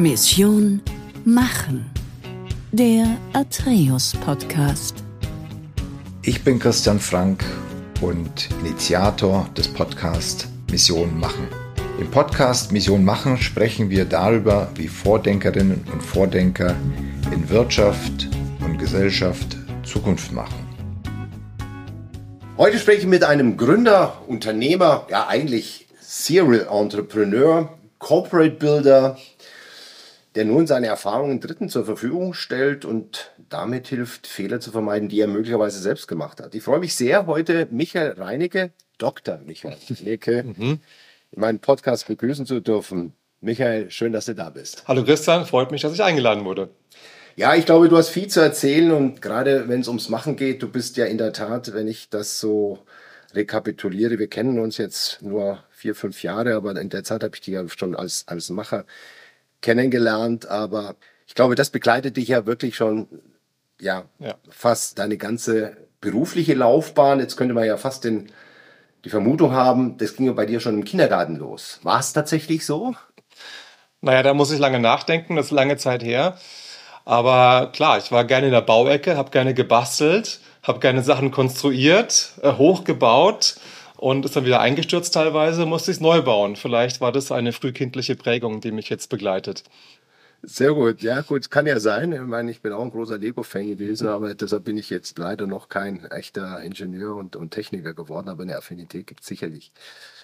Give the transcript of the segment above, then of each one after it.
Mission Machen. Der Atreus Podcast. Ich bin Christian Frank und Initiator des Podcasts Mission Machen. Im Podcast Mission Machen sprechen wir darüber, wie Vordenkerinnen und Vordenker in Wirtschaft und Gesellschaft Zukunft machen. Heute spreche ich mit einem Gründer, Unternehmer, ja eigentlich Serial Entrepreneur, Corporate Builder, der nun seine Erfahrungen Dritten zur Verfügung stellt und damit hilft, Fehler zu vermeiden, die er möglicherweise selbst gemacht hat. Ich freue mich sehr, heute Michael Reinecke, Dr. Michael Reinecke, mhm. in meinem Podcast begrüßen zu dürfen. Michael, schön, dass du da bist. Hallo Christian, freut mich, dass ich eingeladen wurde. Ja, ich glaube, du hast viel zu erzählen und gerade wenn es ums Machen geht, du bist ja in der Tat, wenn ich das so rekapituliere, wir kennen uns jetzt nur vier, fünf Jahre, aber in der Zeit habe ich dich ja schon als, als Macher kennengelernt, aber ich glaube, das begleitet dich ja wirklich schon, ja, ja. fast deine ganze berufliche Laufbahn. Jetzt könnte man ja fast den, die Vermutung haben, das ging ja bei dir schon im Kindergarten los. War es tatsächlich so? Naja, da muss ich lange nachdenken, das ist lange Zeit her. Aber klar, ich war gerne in der Bauecke, habe gerne gebastelt, habe gerne Sachen konstruiert, äh, hochgebaut und ist dann wieder eingestürzt teilweise, musste ich es neu bauen. Vielleicht war das eine frühkindliche Prägung, die mich jetzt begleitet. Sehr gut, ja gut, kann ja sein. Ich meine, ich bin auch ein großer Lego-Fan gewesen, aber deshalb bin ich jetzt leider noch kein echter Ingenieur und, und Techniker geworden, aber eine Affinität gibt es sicherlich.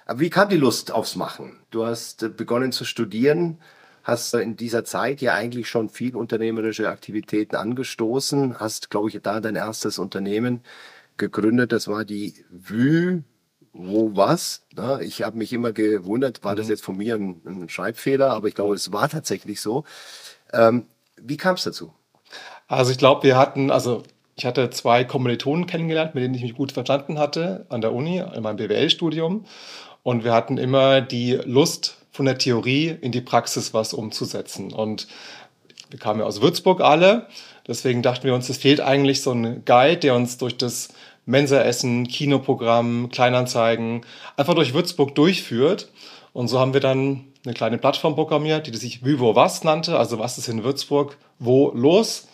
Aber wie kam die Lust aufs Machen? Du hast begonnen zu studieren, hast in dieser Zeit ja eigentlich schon viel unternehmerische Aktivitäten angestoßen, hast, glaube ich, da dein erstes Unternehmen gegründet. Das war die Vue wo was. Ne? Ich habe mich immer gewundert, war das mhm. jetzt von mir ein, ein, Schreibfehler, aber ich glaube, es war tatsächlich so. Ähm, wie kam es dazu? Also ich glaube, wir hatten, also ich hatte zwei Kommilitonen kennengelernt, mit denen ich mich gut verstanden hatte an der Uni, in meinem BWL-Studium. Und wir hatten immer die Lust, von der Theorie in die Praxis was umzusetzen. Und wir kamen ja aus Würzburg alle. Deswegen dachten wir uns, es fehlt eigentlich so ein Guide, der uns durch das Mensa-Essen, Kinoprogramm, Kleinanzeigen einfach durch Würzburg durchführt. Und so haben wir dann eine kleine Plattform programmiert, die sich Vivo Was nannte, also was ist in Würzburg, wo los.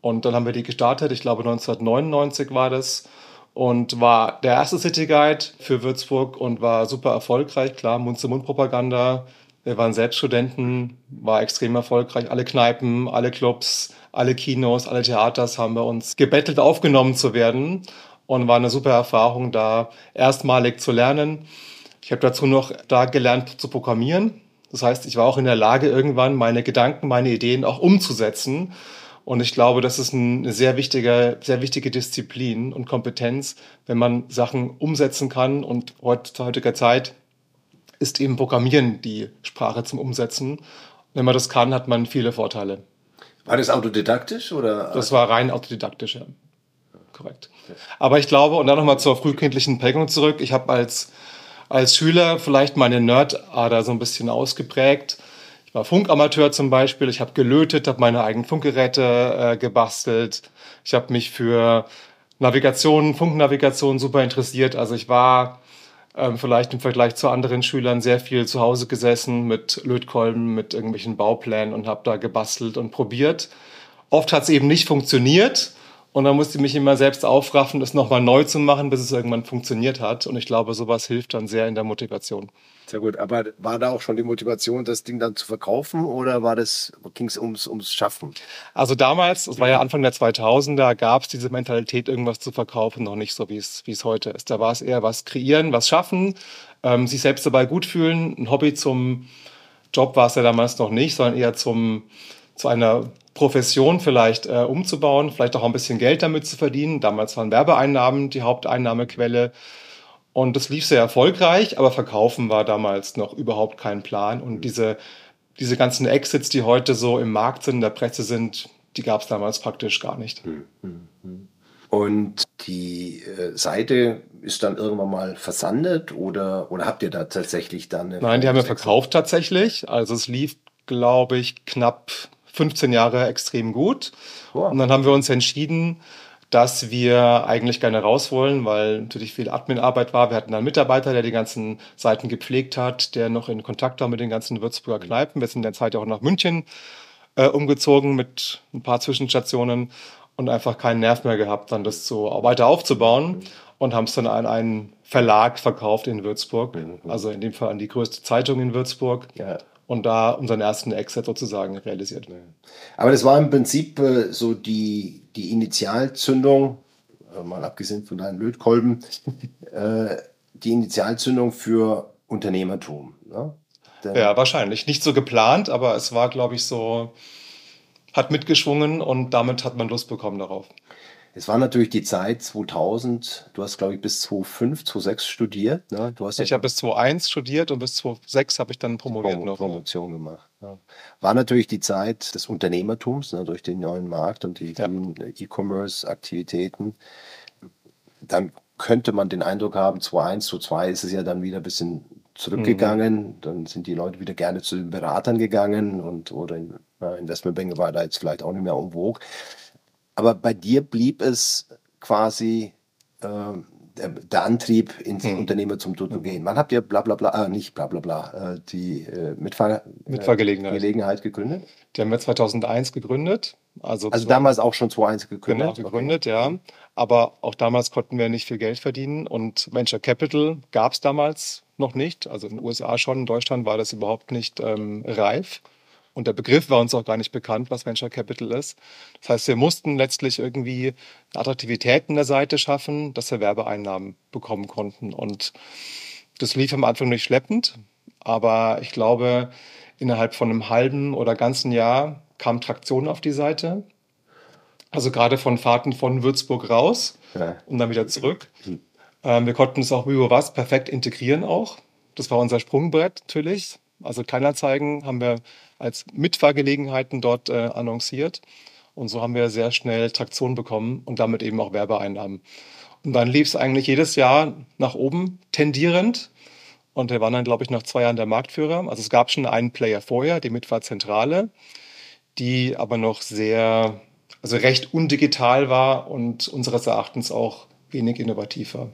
Und dann haben wir die gestartet, ich glaube 1999 war das. Und war der erste City Guide für Würzburg und war super erfolgreich. Klar, Mund-zu-Mund-Propaganda. Wir waren selbst Studenten, war extrem erfolgreich. Alle Kneipen, alle Clubs, alle Kinos, alle Theaters haben bei uns gebettelt, aufgenommen zu werden und war eine super Erfahrung, da erstmalig zu lernen. Ich habe dazu noch da gelernt zu programmieren. Das heißt, ich war auch in der Lage, irgendwann meine Gedanken, meine Ideen auch umzusetzen. Und ich glaube, das ist eine sehr wichtige, sehr wichtige Disziplin und Kompetenz, wenn man Sachen umsetzen kann. Und heutiger Zeit ist eben Programmieren die Sprache zum Umsetzen. Wenn man das kann, hat man viele Vorteile. War das autodidaktisch oder? Das war rein autodidaktisch, ja. Korrekt. Aber ich glaube, und dann nochmal zur frühkindlichen Prägung zurück, ich habe als, als Schüler vielleicht meine Nerdader so ein bisschen ausgeprägt. Ich war Funkamateur zum Beispiel, ich habe gelötet, habe meine eigenen Funkgeräte äh, gebastelt. Ich habe mich für Navigation, Funknavigation super interessiert. Also ich war ähm, vielleicht im Vergleich zu anderen Schülern sehr viel zu Hause gesessen mit Lötkolben, mit irgendwelchen Bauplänen und habe da gebastelt und probiert. Oft hat es eben nicht funktioniert. Und dann musste ich mich immer selbst aufraffen, das nochmal neu zu machen, bis es irgendwann funktioniert hat. Und ich glaube, sowas hilft dann sehr in der Motivation. Sehr gut. Aber war da auch schon die Motivation, das Ding dann zu verkaufen oder war das, ging es ums, ums Schaffen? Also damals, das war ja Anfang der 2000er, gab es diese Mentalität, irgendwas zu verkaufen, noch nicht so, wie es, wie es heute ist. Da war es eher was kreieren, was schaffen, ähm, sich selbst dabei gut fühlen. Ein Hobby zum Job war es ja damals noch nicht, sondern eher zum, zu einer Profession vielleicht äh, umzubauen, vielleicht auch ein bisschen Geld damit zu verdienen. Damals waren Werbeeinnahmen die Haupteinnahmequelle. Und das lief sehr erfolgreich, aber verkaufen war damals noch überhaupt kein Plan. Und diese, diese ganzen Exits, die heute so im Markt sind, in der Presse sind, die gab es damals praktisch gar nicht. Hm, hm, hm. Und die äh, Seite ist dann irgendwann mal versandet oder, oder habt ihr da tatsächlich dann? Nein, die haben wir verkauft tatsächlich. Also es lief, glaube ich, knapp 15 Jahre extrem gut. Wow. Und dann haben wir uns entschieden, dass wir eigentlich gerne raus wollen, weil natürlich viel Adminarbeit war. Wir hatten einen Mitarbeiter, der die ganzen Seiten gepflegt hat, der noch in Kontakt war mit den ganzen Würzburger Kneipen. Wir sind in der Zeit auch nach München äh, umgezogen mit ein paar Zwischenstationen und einfach keinen Nerv mehr gehabt, dann das so weiter aufzubauen und haben es dann an einen Verlag verkauft in Würzburg, also in dem Fall an die größte Zeitung in Würzburg. Ja. Und da unseren ersten Exit sozusagen realisiert. Aber das war im Prinzip äh, so die, die Initialzündung, äh, mal abgesehen von deinen Lötkolben, äh, die Initialzündung für Unternehmertum. Ne? ja, wahrscheinlich. Nicht so geplant, aber es war, glaube ich, so, hat mitgeschwungen und damit hat man Lust bekommen darauf. Es war natürlich die Zeit 2000. Du hast, glaube ich, bis 2005, 2006 studiert. Ne? Du hast ich habe bis 2001 studiert und bis 2006 habe ich dann promoviert. Prom. Promotion gemacht. Ja. War natürlich die Zeit des Unternehmertums ne, durch den neuen Markt und die ja. E-Commerce-Aktivitäten. Dann könnte man den Eindruck haben, 2001, 2002 ist es ja dann wieder ein bisschen zurückgegangen. Mhm. Dann sind die Leute wieder gerne zu den Beratern gegangen und oder in, Investmentbank war da jetzt vielleicht auch nicht mehr vogue. Aber bei dir blieb es quasi äh, der, der, Antrieb, ins hm. Unternehmertum zu gehen. Wann habt ihr bla bla bla, äh, nicht bla bla bla, äh, die äh, Mitfahr Mitfahrgelegenheit. Gelegenheit gegründet? Die haben wir 2001 gegründet. Also, also damals auch schon 2001 gegründet? Genau, gegründet, okay. ja. Aber auch damals konnten wir nicht viel Geld verdienen und Venture Capital gab es damals noch nicht. Also in den USA schon, in Deutschland war das überhaupt nicht ähm, reif. Und der Begriff war uns auch gar nicht bekannt, was Venture Capital ist. Das heißt, wir mussten letztlich irgendwie eine Attraktivität in der Seite schaffen, dass wir Werbeeinnahmen bekommen konnten. Und das lief am Anfang nicht schleppend, aber ich glaube, innerhalb von einem halben oder ganzen Jahr kam Traktion auf die Seite. Also gerade von Fahrten von Würzburg raus ja. und dann wieder zurück. Hm. Ähm, wir konnten es auch wie was perfekt integrieren auch. Das war unser Sprungbrett natürlich. Also Kleinanzeigen haben wir als Mitfahrgelegenheiten dort äh, annonciert. Und so haben wir sehr schnell Traktion bekommen und damit eben auch Werbeeinnahmen. Und dann lief es eigentlich jedes Jahr nach oben tendierend. Und wir waren dann, glaube ich, nach zwei Jahren der Marktführer. Also es gab schon einen Player vorher, die Mitfahrzentrale, die aber noch sehr, also recht undigital war und unseres Erachtens auch wenig innovativer.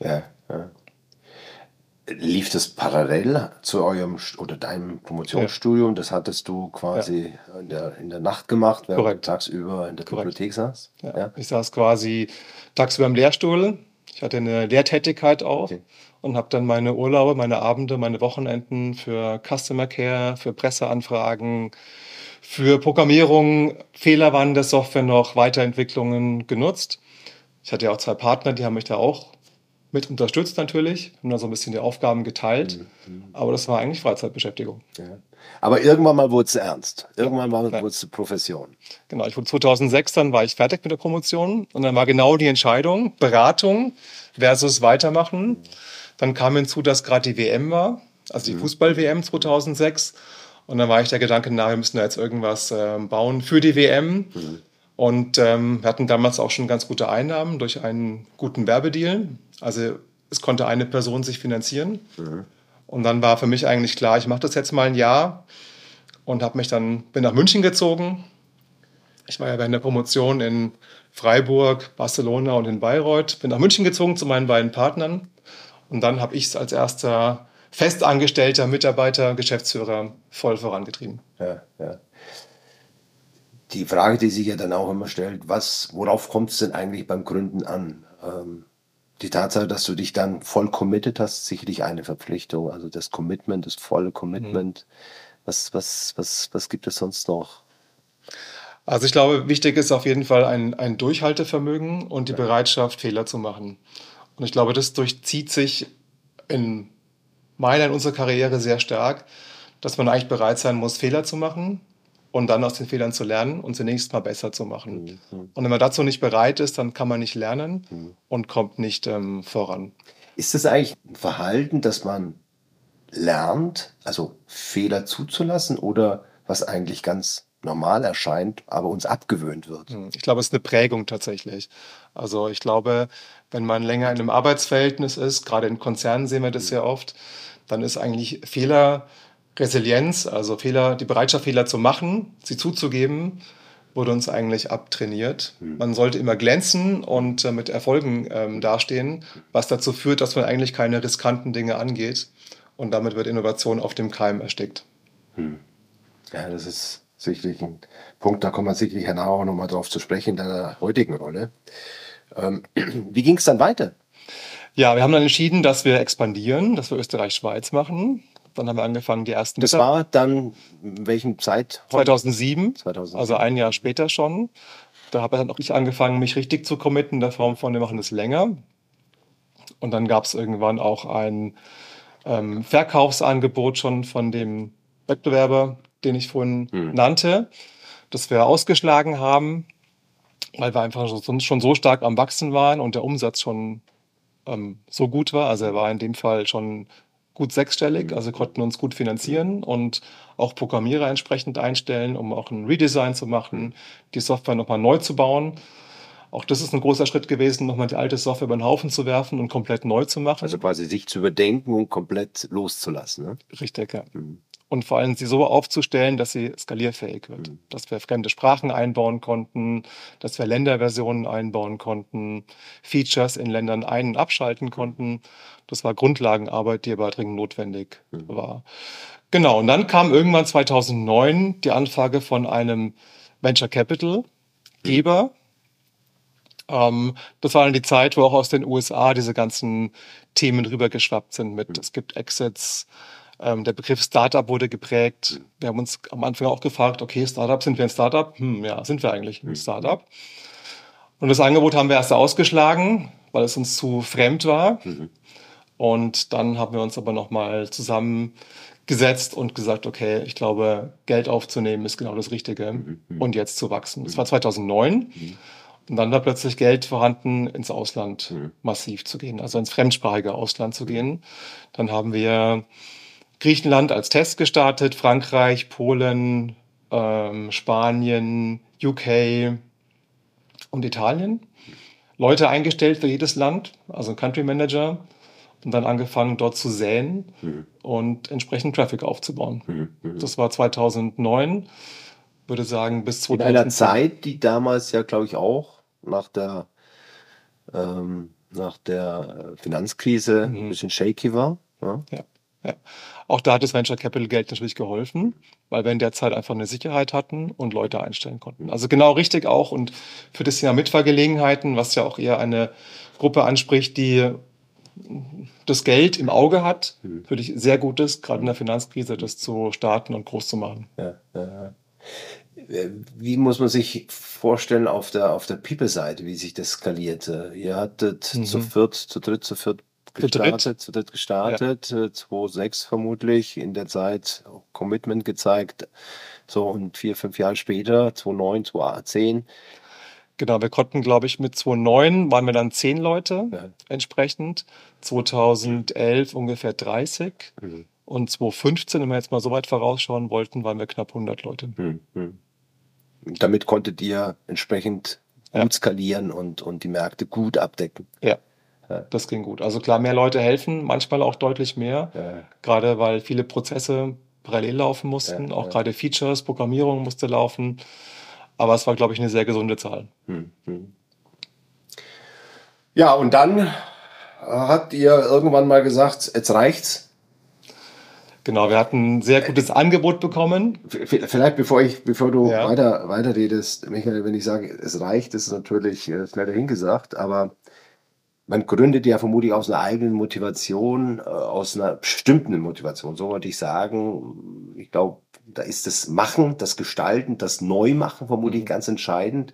Ja, ja lief das parallel zu eurem oder deinem Promotionsstudium? Ja. Das hattest du quasi ja. in, der, in der Nacht gemacht, während Korrekt. du tagsüber in der Korrekt. Bibliothek saß? Ja. ja. Ich saß quasi tagsüber im Lehrstuhl. Ich hatte eine Lehrtätigkeit auch okay. und habe dann meine Urlaube, meine Abende, meine Wochenenden für Customer Care, für Presseanfragen, für Programmierung, Fehlerwarnende Software noch, Weiterentwicklungen genutzt. Ich hatte ja auch zwei Partner, die haben mich da auch mit unterstützt natürlich, haben dann so ein bisschen die Aufgaben geteilt, mhm. aber das war eigentlich Freizeitbeschäftigung. Ja. Aber irgendwann mal wurde es ernst. Irgendwann mal wurde es Profession. Genau, ich wurde 2006, dann war ich fertig mit der Promotion und dann war genau die Entscheidung, Beratung versus Weitermachen. Dann kam hinzu, dass gerade die WM war, also die mhm. Fußball-WM 2006. Und dann war ich der Gedanke, na, wir müssen da jetzt irgendwas äh, bauen für die WM. Mhm. Und ähm, wir hatten damals auch schon ganz gute Einnahmen durch einen guten Werbedeal. Also es konnte eine Person sich finanzieren. Mhm. Und dann war für mich eigentlich klar, ich mache das jetzt mal ein Jahr und habe mich dann bin nach München gezogen. Ich war ja während der Promotion in Freiburg, Barcelona und in Bayreuth. Bin nach München gezogen zu meinen beiden Partnern und dann habe ich es als erster festangestellter Mitarbeiter, Geschäftsführer voll vorangetrieben. Ja, ja die Frage, die sich ja dann auch immer stellt, was, worauf kommt es denn eigentlich beim Gründen an? Ähm, die Tatsache, dass du dich dann voll committed hast, sicherlich eine Verpflichtung. Also das Commitment, das volle Commitment. Mhm. Was, was, was, was gibt es sonst noch? Also ich glaube, wichtig ist auf jeden Fall ein, ein Durchhaltevermögen und die ja. Bereitschaft, Fehler zu machen. Und ich glaube, das durchzieht sich in meiner, in unserer Karriere sehr stark, dass man eigentlich bereit sein muss, Fehler zu machen, und dann aus den Fehlern zu lernen und zunächst mal besser zu machen. Mhm. Und wenn man dazu nicht bereit ist, dann kann man nicht lernen mhm. und kommt nicht ähm, voran. Ist das eigentlich ein Verhalten, dass man lernt, also Fehler zuzulassen oder was eigentlich ganz normal erscheint, aber uns abgewöhnt wird? Hm, ich glaube, es ist eine Prägung tatsächlich. Also ich glaube, wenn man länger in einem Arbeitsverhältnis ist, gerade in Konzernen sehen wir das mhm. sehr oft, dann ist eigentlich Fehler Resilienz, also Fehler, die Bereitschaft, Fehler zu machen, sie zuzugeben, wurde uns eigentlich abtrainiert. Mhm. Man sollte immer glänzen und äh, mit Erfolgen ähm, dastehen, was dazu führt, dass man eigentlich keine riskanten Dinge angeht. Und damit wird Innovation auf dem Keim erstickt. Mhm. Ja, das ist sicherlich ein Punkt, da kommen wir sicherlich auch nochmal drauf zu sprechen in deiner heutigen Rolle. Ähm, wie ging es dann weiter? Ja, wir haben dann entschieden, dass wir expandieren, dass wir Österreich-Schweiz machen. Dann haben wir angefangen, die ersten. Das Mitar war dann in welchem Zeit? 2007, 2007, also ein Jahr später schon. Da habe ich dann auch nicht angefangen, mich richtig zu committen, in der Form von, wir machen das länger. Und dann gab es irgendwann auch ein ähm, Verkaufsangebot schon von dem Wettbewerber, den ich vorhin hm. nannte, das wir ausgeschlagen haben, weil wir einfach schon so stark am Wachsen waren und der Umsatz schon ähm, so gut war. Also er war in dem Fall schon gut sechsstellig, also konnten uns gut finanzieren und auch Programmierer entsprechend einstellen, um auch ein Redesign zu machen, die Software nochmal neu zu bauen. Auch das ist ein großer Schritt gewesen, nochmal die alte Software über den Haufen zu werfen und komplett neu zu machen. Also quasi sich zu überdenken und komplett loszulassen. Ne? Richtig, ja. Mhm und vor allem sie so aufzustellen, dass sie skalierfähig wird. Mhm. Dass wir fremde Sprachen einbauen konnten, dass wir Länderversionen einbauen konnten, Features in Ländern ein- und abschalten konnten. Das war Grundlagenarbeit, die aber dringend notwendig mhm. war. Genau, und dann kam irgendwann 2009 die Anfrage von einem Venture Capital Geber. Ähm, das war dann die Zeit, wo auch aus den USA diese ganzen Themen rübergeschwappt sind mit, mhm. es gibt Exits, ähm, der Begriff Startup wurde geprägt. Wir haben uns am Anfang auch gefragt, okay, Startup, sind wir ein Startup? Hm, ja, sind wir eigentlich ein mhm. Startup. Und das Angebot haben wir erst ausgeschlagen, weil es uns zu fremd war. Mhm. Und dann haben wir uns aber nochmal zusammengesetzt und gesagt, okay, ich glaube, Geld aufzunehmen ist genau das Richtige mhm. und jetzt zu wachsen. Das war 2009. Mhm. Und dann war plötzlich Geld vorhanden, ins Ausland mhm. massiv zu gehen, also ins fremdsprachige Ausland zu gehen. Dann haben wir Griechenland als Test gestartet, Frankreich, Polen, ähm, Spanien, UK und Italien. Leute eingestellt für jedes Land, also ein Country Manager, und dann angefangen dort zu säen mhm. und entsprechend Traffic aufzubauen. Mhm. mhm. Das war 2009, würde sagen bis 2010. In einer Zeit, die damals ja, glaube ich, auch nach der, ähm, nach der Finanzkrise mhm. ein bisschen shaky war. Ja. ja. Ja. Auch da hat das Venture Capital Geld natürlich geholfen, weil wir in der Zeit einfach eine Sicherheit hatten und Leute einstellen konnten. Also genau richtig auch und für das Thema Mitfahrgelegenheiten, was ja auch eher eine Gruppe anspricht, die das Geld im Auge hat, mhm. finde ich sehr gut ist, gerade in der Finanzkrise, das zu starten und groß zu machen. Ja, ja. Wie muss man sich vorstellen auf der, auf der People-Seite, wie sich das skalierte? Ihr hattet mhm. zu viert, zu dritt, zu viert gestartet, zu dritt gestartet, ja. 2006 äh, vermutlich, in der Zeit Commitment gezeigt. So, und vier, fünf Jahre später, 2009, 2010. Genau, wir konnten, glaube ich, mit 2009 waren wir dann zehn Leute ja. entsprechend. 2011 ungefähr 30. Mhm. Und 2015, wenn wir jetzt mal so weit vorausschauen wollten, waren wir knapp 100 Leute. Mhm. mhm. Damit konntet ihr entsprechend gut skalieren und, und die Märkte gut abdecken. Ja, das ging gut. Also klar, mehr Leute helfen, manchmal auch deutlich mehr, ja. gerade weil viele Prozesse parallel laufen mussten, ja, auch ja. gerade Features, Programmierung musste laufen. Aber es war, glaube ich, eine sehr gesunde Zahl. Hm, hm. Ja, und dann habt ihr irgendwann mal gesagt, jetzt reicht's. Genau, wir hatten ein sehr gutes Angebot bekommen. Vielleicht bevor ich, bevor du ja. weiter, weiter redest, Michael, wenn ich sage, es reicht, ist natürlich äh, schnell dahingesagt, aber man gründet ja vermutlich aus einer eigenen Motivation, äh, aus einer bestimmten Motivation, so wollte ich sagen. Ich glaube, da ist das Machen, das Gestalten, das Neumachen vermutlich mhm. ganz entscheidend.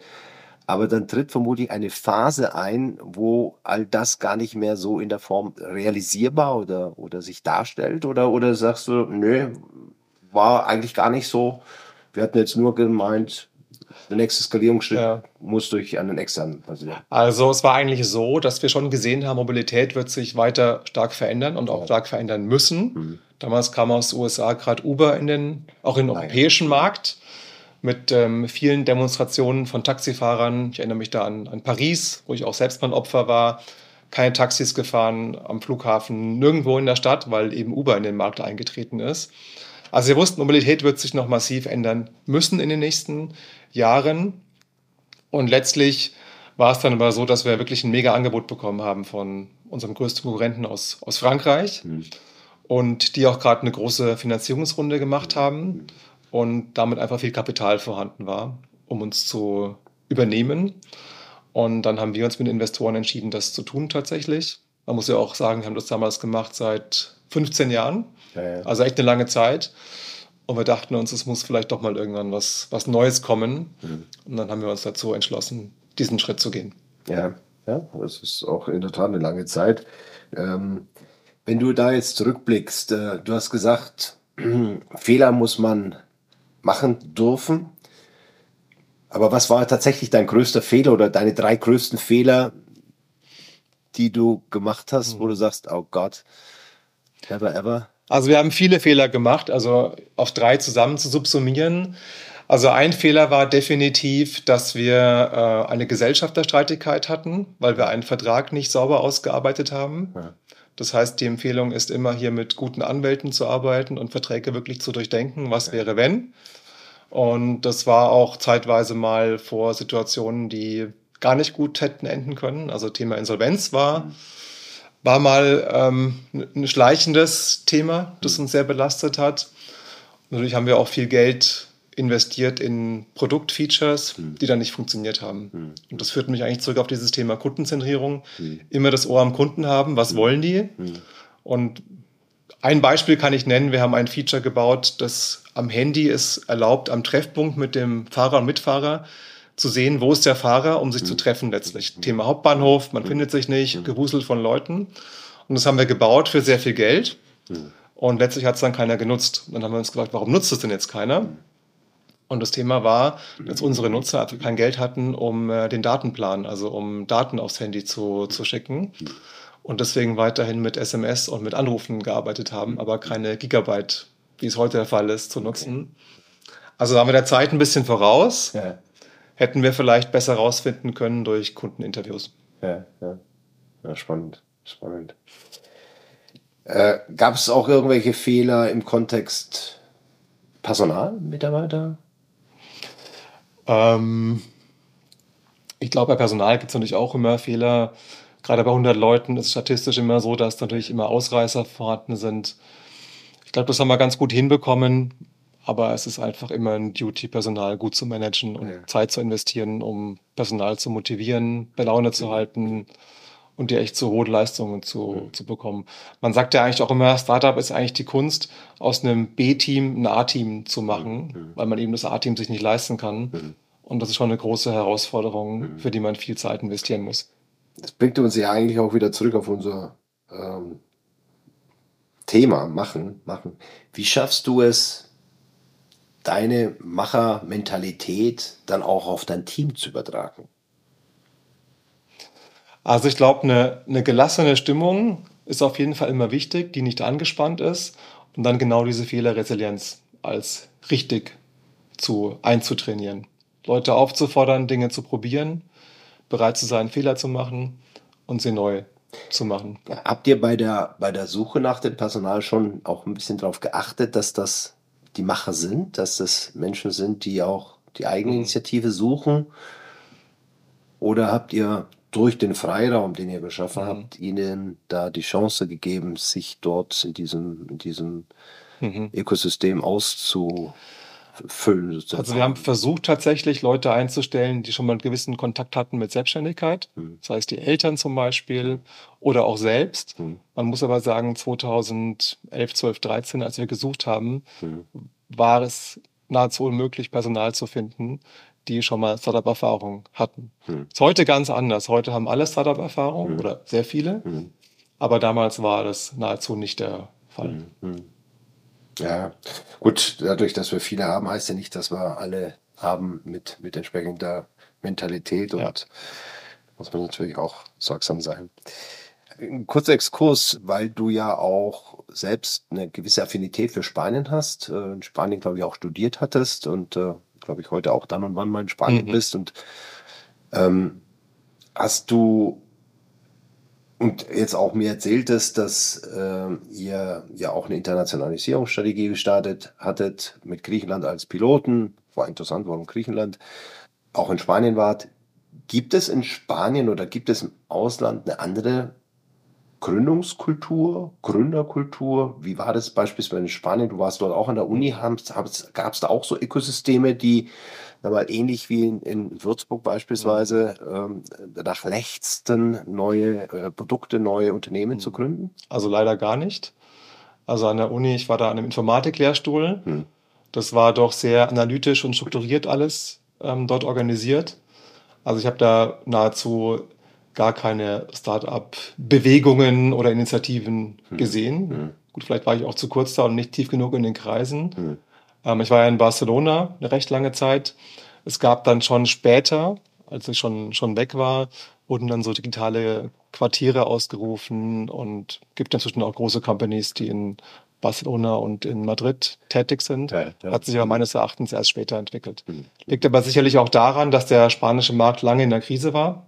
Aber dann tritt vermutlich eine Phase ein, wo all das gar nicht mehr so in der Form realisierbar oder, oder sich darstellt. Oder, oder sagst du, nö, war eigentlich gar nicht so. Wir hatten jetzt nur gemeint, der nächste Skalierungsschritt ja. muss durch einen externen passieren. Also es war eigentlich so, dass wir schon gesehen haben, Mobilität wird sich weiter stark verändern und auch ja. stark verändern müssen. Mhm. Damals kam aus den USA gerade Uber in den, auch in den europäischen Markt mit ähm, vielen Demonstrationen von Taxifahrern. Ich erinnere mich da an, an Paris, wo ich auch selbst mein Opfer war. Keine Taxis gefahren am Flughafen, nirgendwo in der Stadt, weil eben Uber in den Markt eingetreten ist. Also wir wussten, Mobilität wird sich noch massiv ändern müssen in den nächsten Jahren. Und letztlich war es dann aber so, dass wir wirklich ein mega Angebot bekommen haben von unserem größten Konkurrenten aus, aus Frankreich mhm. und die auch gerade eine große Finanzierungsrunde gemacht haben und damit einfach viel Kapital vorhanden war, um uns zu übernehmen. Und dann haben wir uns mit Investoren entschieden, das zu tun tatsächlich. Man muss ja auch sagen, wir haben das damals gemacht seit 15 Jahren, ja, ja. also echt eine lange Zeit. Und wir dachten uns, es muss vielleicht doch mal irgendwann was, was Neues kommen. Mhm. Und dann haben wir uns dazu entschlossen, diesen Schritt zu gehen. Ja, ja, das ist auch in der Tat eine lange Zeit. Ähm, wenn du da jetzt zurückblickst, äh, du hast gesagt, Fehler muss man machen dürfen. Aber was war tatsächlich dein größter Fehler oder deine drei größten Fehler, die du gemacht hast, wo du sagst, oh Gott, never ever? Also wir haben viele Fehler gemacht, also auf drei zusammen zu subsumieren. Also ein Fehler war definitiv, dass wir äh, eine Gesellschafterstreitigkeit hatten, weil wir einen Vertrag nicht sauber ausgearbeitet haben. Ja. Das heißt, die Empfehlung ist immer hier mit guten Anwälten zu arbeiten und Verträge wirklich zu durchdenken, was ja. wäre wenn. Und das war auch zeitweise mal vor Situationen, die gar nicht gut hätten enden können. Also Thema Insolvenz war, mhm. War mal ähm, ein schleichendes Thema, das mhm. uns sehr belastet hat. Natürlich haben wir auch viel Geld investiert in Produktfeatures, mhm. die dann nicht funktioniert haben. Mhm. Und das führt mich eigentlich zurück auf dieses Thema Kundenzentrierung. Immer das Ohr am Kunden haben, was wollen die? Und ein Beispiel kann ich nennen, wir haben ein Feature gebaut, das am Handy es erlaubt, am Treffpunkt mit dem Fahrer und Mitfahrer zu sehen, wo ist der Fahrer, um sich mhm. zu treffen letztlich. Mhm. Thema Hauptbahnhof, man mhm. findet sich nicht, mhm. Gewusel von Leuten. Und das haben wir gebaut für sehr viel Geld. Mhm. Und letztlich hat es dann keiner genutzt. Und dann haben wir uns gefragt, warum nutzt es denn jetzt keiner? Und das Thema war, dass unsere Nutzer also kein Geld hatten, um äh, den Datenplan, also um Daten aufs Handy zu, zu schicken. Und deswegen weiterhin mit SMS und mit Anrufen gearbeitet haben, aber keine Gigabyte wie es heute der Fall ist, zu nutzen. Also da haben wir der Zeit ein bisschen voraus. Ja. Hätten wir vielleicht besser rausfinden können durch Kundeninterviews. Ja, ja. ja spannend. Spannend. Äh, Gab es auch irgendwelche Fehler im Kontext Personal, Mitarbeiter? Ähm, ich glaube, bei Personal gibt es natürlich auch immer Fehler. Gerade bei 100 Leuten ist statistisch immer so, dass natürlich immer Ausreißer vorhanden sind. Ich glaube, das haben wir ganz gut hinbekommen, aber es ist einfach immer ein Duty, Personal gut zu managen und ja. Zeit zu investieren, um Personal zu motivieren, bei Laune zu halten und die echt so hohe Leistungen zu, ja. zu bekommen. Man sagt ja eigentlich auch immer, Startup ist eigentlich die Kunst, aus einem B-Team ein A-Team zu machen, ja. weil man eben das A-Team sich nicht leisten kann. Und das ist schon eine große Herausforderung, für die man viel Zeit investieren muss. Das bringt uns ja eigentlich auch wieder zurück auf unser ähm, Thema machen, machen. Wie schaffst du es, deine Machermentalität dann auch auf dein Team zu übertragen? Also ich glaube, eine, eine gelassene Stimmung ist auf jeden Fall immer wichtig, die nicht angespannt ist und dann genau diese Fehlerresilienz als richtig zu einzutrainieren. Leute aufzufordern, Dinge zu probieren, bereit zu sein, Fehler zu machen und sie neu zu machen. Habt ihr bei der, bei der Suche nach dem Personal schon auch ein bisschen darauf geachtet, dass das die Macher sind, dass das Menschen sind, die auch die Eigeninitiative mhm. suchen? Oder habt ihr durch den Freiraum, den ihr geschaffen mhm. habt, ihnen da die Chance gegeben, sich dort in diesem, in diesem mhm. Ökosystem auszu, füllen. Sozusagen. Also wir haben versucht tatsächlich Leute einzustellen, die schon mal einen gewissen Kontakt hatten mit Selbstständigkeit, mhm. das heißt die Eltern zum Beispiel oder auch selbst. Mhm. Man muss aber sagen, 2011, 12, 13, als wir gesucht haben, mhm. war es nahezu unmöglich, Personal zu finden, die schon mal Startup-Erfahrung hatten. Mhm. Ist heute ganz anders. Heute haben alle Startup-Erfahrung mhm. oder sehr viele, mhm. aber damals war das nahezu nicht der Fall. Ja, gut, dadurch, dass wir viele haben, heißt ja nicht, dass wir alle haben mit, mit entsprechender Mentalität und ja. muss man natürlich auch sorgsam sein. Ein kurzer Exkurs, weil du ja auch selbst eine gewisse Affinität für Spanien hast, äh, in Spanien, glaube ich, auch studiert hattest und, äh, glaube ich, heute auch dann und wann mal in Spanien mhm. bist und ähm, hast du Und jetzt auch mir erzählt es, dass äh, ihr ja auch eine Internationalisierungsstrategie gestartet hattet mit Griechenland als Piloten. War interessant, warum Griechenland auch in Spanien wart. Gibt es in Spanien oder gibt es im Ausland eine andere Gründungskultur, Gründerkultur? Wie war das beispielsweise in Spanien? Du warst dort auch an der Uni. Gab es da auch so Ökosysteme, die mal ähnlich wie in, in Würzburg beispielsweise ähm, nach lechzten neue äh, Produkte, neue Unternehmen mhm. zu gründen? Also leider gar nicht. Also an der Uni, ich war da an einem Informatiklehrstuhl. Mhm. Das war doch sehr analytisch und strukturiert alles ähm, dort organisiert. Also ich habe da nahezu gar keine Start-up-Bewegungen oder Initiativen hm. gesehen. Hm. Gut, vielleicht war ich auch zu kurz da und nicht tief genug in den Kreisen. Hm. Ähm, ich war ja in Barcelona eine recht lange Zeit. Es gab dann schon später, als ich schon, schon weg war, wurden dann so digitale Quartiere ausgerufen und gibt inzwischen auch große Companies, die in Barcelona und in Madrid tätig sind. Ja, ja. Hat sich aber meines Erachtens erst später entwickelt. Mhm. Liegt aber sicherlich auch daran, dass der spanische Markt lange in der Krise war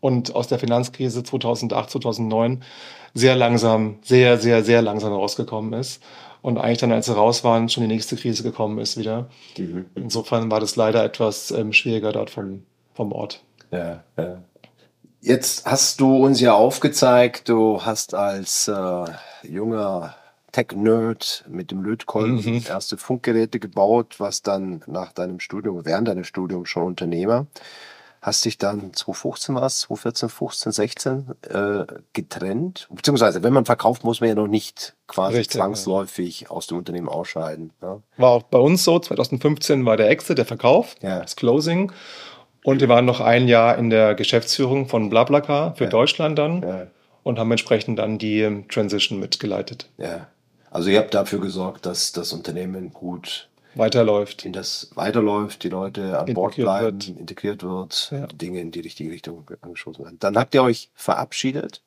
und aus der Finanzkrise 2008, 2009 sehr langsam, sehr, sehr, sehr langsam rausgekommen ist. Und eigentlich dann, als sie raus waren, schon die nächste Krise gekommen ist wieder. Mhm. Insofern war das leider etwas ähm, schwieriger dort vom, vom Ort. Ja, ja. Jetzt hast du uns ja aufgezeigt, du hast als äh, junger Tech-Nerd mit dem Lötkolben mhm. erste Funkgeräte gebaut, was dann nach deinem Studium, während deines Studiums schon Unternehmer hast dich dann 2015 war es, 2014, 15, 16 äh, getrennt. Beziehungsweise, wenn man verkauft, muss man ja noch nicht quasi Richtig, zwangsläufig ja. aus dem Unternehmen ausscheiden. Ja. War auch bei uns so, 2015 war der Exit, der Verkauf, ja. das Closing. Und wir waren noch ein Jahr in der Geschäftsführung von BlaBlaCar für Deutschland dann und haben entsprechend dann die ähm, Transition mitgeleitet. Ja. Also ihr habt dafür gesorgt, dass das Unternehmen gut weiterläuft. In das weiterläuft, die Leute an Bord bleiben, wird. integriert wird, ja. Dinge in die richtige Richtung angeschossen werden. Dann habt ihr euch verabschiedet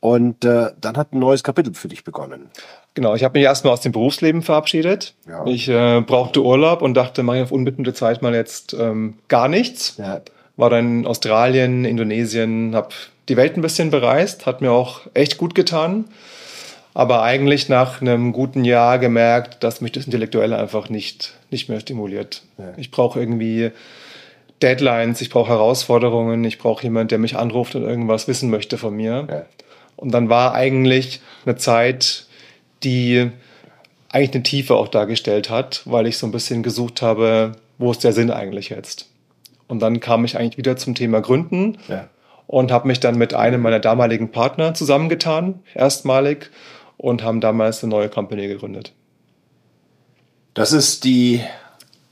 und äh, dann hat ein neues Kapitel für dich begonnen. Genau, ich habe mich erstmal aus dem Berufsleben verabschiedet. Ja. Ich äh, brauchte Urlaub und dachte, mache ich auf unbestimmte Zeit mal jetzt ähm, gar nichts. Ja. War dann in Australien, Indonesien, habe die Welt ein bisschen bereist, hat mir auch echt gut getan aber eigentlich nach einem guten Jahr gemerkt, dass mich das Intellektuelle einfach nicht, nicht mehr stimuliert. Ja. Ich brauche irgendwie Deadlines, ich brauche Herausforderungen, ich brauche jemanden, der mich anruft und irgendwas wissen möchte von mir. Ja. Und dann war eigentlich eine Zeit, die eigentlich eine Tiefe auch dargestellt hat, weil ich so ein bisschen gesucht habe, wo ist der Sinn eigentlich jetzt? Und dann kam ich eigentlich wieder zum Thema Gründen ja. und habe mich dann mit einem meiner damaligen Partner zusammengetan, erstmalig, und haben damals eine neue Company gegründet. Das ist die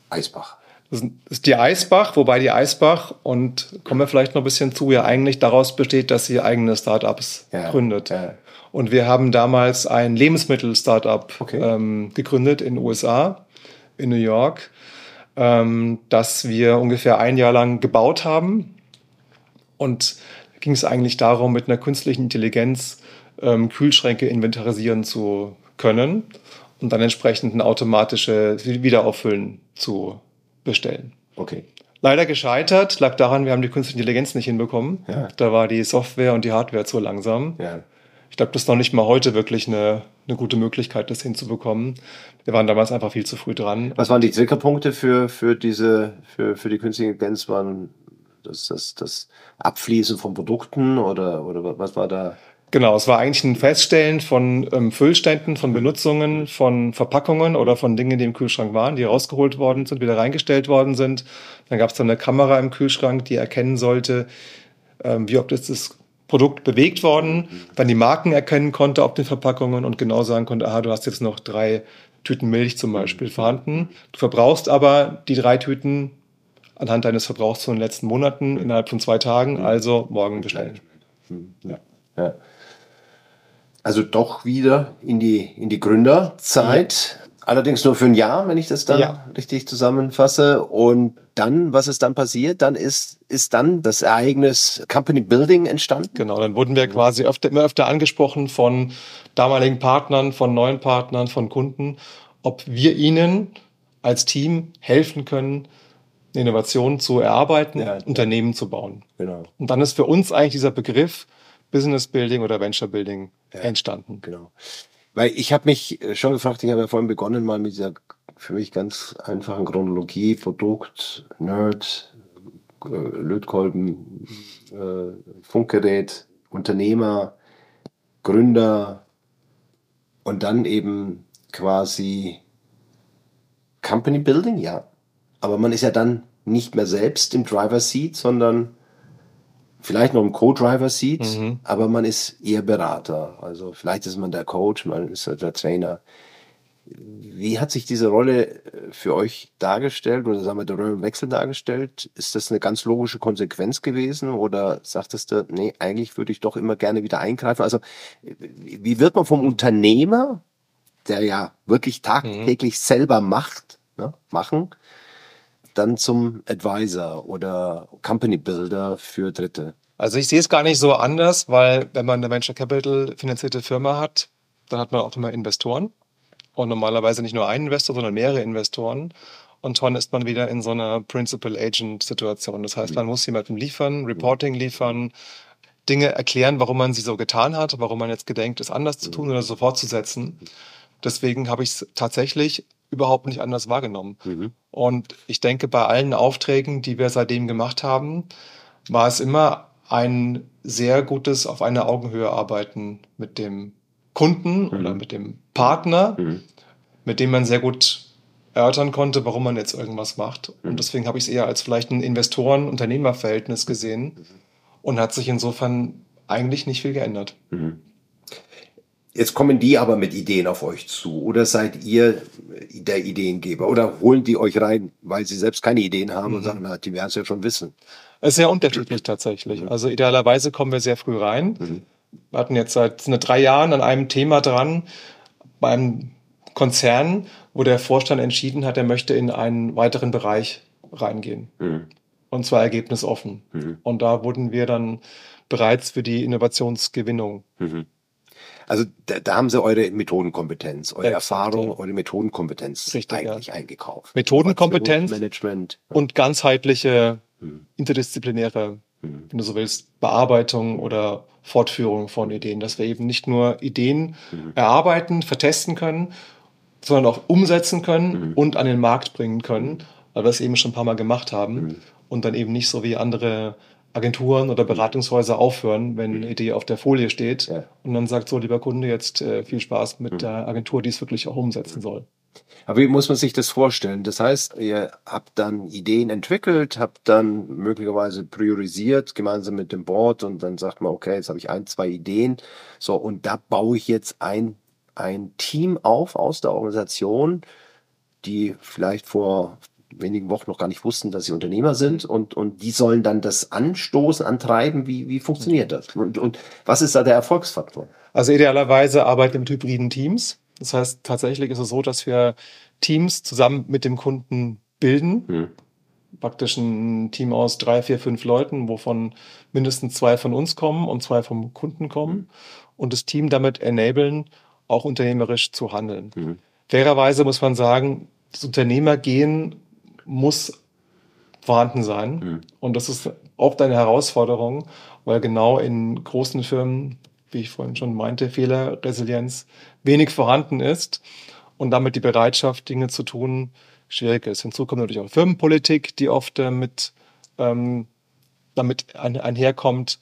Eisbach. Das ist die Eisbach, wobei die Eisbach, und kommen wir vielleicht noch ein bisschen zu, ja eigentlich daraus besteht, dass sie eigene Startups ja, gründet. Ja. Und wir haben damals ein Lebensmittel-Startup okay. ähm, gegründet in den USA, in New York, ähm, das wir ungefähr ein Jahr lang gebaut haben. Und ging es eigentlich darum, mit einer künstlichen Intelligenz ähm, Kühlschränke inventarisieren zu können und dann entsprechend ein automatisches Wiederauffüllen zu bestellen. Okay. Leider gescheitert, lag daran, wir haben die künstliche Intelligenz nicht hinbekommen. Ja. Da war die Software und die Hardware zu langsam. Ja. Ich glaube, das ist noch nicht mal heute wirklich eine, eine gute Möglichkeit, das hinzubekommen. Wir waren damals einfach viel zu früh dran. Was waren die Triggerpunkte für, für diese, für, für die künstliche Intelligenz? Waren das, das, das Abfließen von Produkten oder, oder was war da? Genau, es war eigentlich ein Feststellen von ähm, Füllständen, von Benutzungen, von Verpackungen oder von Dingen, die im Kühlschrank waren, die rausgeholt worden sind, wieder reingestellt worden sind. Dann gab es dann eine Kamera im Kühlschrank, die erkennen sollte, ähm, wie ob das, das Produkt bewegt worden, dann die Marken erkennen konnte auf den Verpackungen und genau sagen konnte, aha, du hast jetzt noch drei Tüten Milch zum Beispiel vorhanden. Du verbrauchst aber die drei Tüten anhand deines Verbrauchs von den letzten Monaten innerhalb von zwei Tagen, also morgen bestellen. Ja. ja also doch wieder in die, in die Gründerzeit. Ja. Allerdings nur für ein Jahr, wenn ich das dann ja. richtig zusammenfasse. Und dann, was ist dann passiert? Dann ist, ist dann das Ereignis Company Building entstanden. Genau, dann wurden wir quasi öfter, immer öfter angesprochen von damaligen Partnern, von neuen Partnern, von Kunden, ob wir ihnen als Team helfen können, Innovationen zu erarbeiten, ja. Unternehmen zu bauen. Genau. Und dann ist für uns eigentlich dieser Begriff Business Building oder Venture Building Ja. entstanden. Genau. Weil ich habe mich schon gefragt, ich habe ja vorhin begonnen mal mit dieser für mich ganz einfachen Chronologie, Produkt, Nerd, äh, Lötkolben, äh, Funkgerät, Unternehmer, Gründer und dann eben quasi Company Building, ja. Aber man ist ja dann nicht mehr selbst im Driver Seat, sondern vielleicht noch im Co-Driver Seat, Mhm. aber man ist eher Berater. Also vielleicht ist man der Coach, man ist der Trainer. Wie hat sich diese Rolle äh, für euch dargestellt oder sagen wir der Rollenwechsel dargestellt? Ist das eine ganz logische Konsequenz gewesen oder sagtest du, nee, eigentlich würde ich doch immer gerne wieder eingreifen? Also äh, wie wird man vom Unternehmer, der ja wirklich tagtäglich selber macht, ne, machen, dann zum Advisor oder Company Builder für Dritte? Also ich sehe es gar nicht so anders, weil wenn man eine Venture Capital finanzierte Firma hat, dann hat man auch immer Investoren. Und normalerweise nicht nur einen Investor, sondern mehrere Investoren. Und schon ist man wieder in so einer Principal-Agent-Situation. Das heißt, man muss jemandem liefern, Reporting liefern, Dinge erklären, warum man sie so getan hat, warum man jetzt gedenkt, es anders zu tun oder so fortzusetzen. Deswegen habe ich es tatsächlich überhaupt nicht anders wahrgenommen. Und ich denke, bei allen Aufträgen, die wir seitdem gemacht haben, war es immer ein sehr gutes auf einer Augenhöhe arbeiten mit dem Kunden oder mit dem Partner, mit dem man sehr gut erörtern konnte, warum man jetzt irgendwas macht. Und deswegen habe ich es eher als vielleicht ein Investoren-Unternehmer-Verhältnis gesehen und hat sich insofern eigentlich nicht viel geändert. Jetzt kommen die aber mit Ideen auf euch zu oder seid ihr der Ideengeber oder holen die euch rein, weil sie selbst keine Ideen haben und sagen, na, die werden es ja schon wissen. Es ist sehr unterschiedlich tatsächlich. Also idealerweise kommen wir sehr früh rein. Wir hatten jetzt seit drei Jahren an einem Thema dran, beim Konzern, wo der Vorstand entschieden hat, er möchte in einen weiteren Bereich reingehen. Und zwar ergebnisoffen. Und da wurden wir dann bereits für die Innovationsgewinnung. Also da, da haben sie eure Methodenkompetenz, eure Ja, Erfahrung, exakt, eure Methodenkompetenz Richtig, ja. eigentlich eingekauft. Methodenkompetenz Management. und ganzheitliche interdisziplinäre, wenn du so willst, Bearbeitung oder Fortführung von Ideen, dass wir eben nicht nur Ideen erarbeiten, vertesten können, sondern auch umsetzen können und an den Markt bringen können, weil wir es eben schon ein paar Mal gemacht haben und dann eben nicht so wie andere Agenturen oder Beratungshäuser aufhören, wenn eine Idee auf der Folie steht Ja. und dann sagt so, lieber Kunde, jetzt äh, viel Spaß mit der Agentur, die es wirklich auch umsetzen soll. Aber wie muss man sich das vorstellen? Das heißt, ihr habt dann Ideen entwickelt, habt dann möglicherweise priorisiert gemeinsam mit dem Board und dann sagt man, okay, jetzt habe ich ein, zwei Ideen. So, und da baue ich jetzt ein, ein Team auf aus der Organisation, die vielleicht vor wenigen Wochen noch gar nicht wussten, dass sie Unternehmer sind und, und die sollen dann das anstoßen, antreiben. Wie, wie funktioniert das? Und, und was ist da der Erfolgsfaktor? Also idealerweise arbeiten wir mit hybriden Teams. Das heißt, tatsächlich ist es so, dass wir Teams zusammen mit dem Kunden bilden. Praktisch ein Team aus drei, vier, fünf Leuten, wovon mindestens zwei von uns kommen und zwei vom Kunden kommen. Und das Team damit enablen, auch unternehmerisch zu handeln. Fairerweise muss man sagen, das Unternehmergehen muss vorhanden sein. Und das ist oft eine Herausforderung, weil genau in großen Firmen, wie ich vorhin schon meinte, Fehlerresilienz wenig vorhanden ist und damit die Bereitschaft, Dinge zu tun, schwierig ist. Hinzu kommt natürlich auch Firmenpolitik, die oft äh, mit, ähm, damit ein, einherkommt,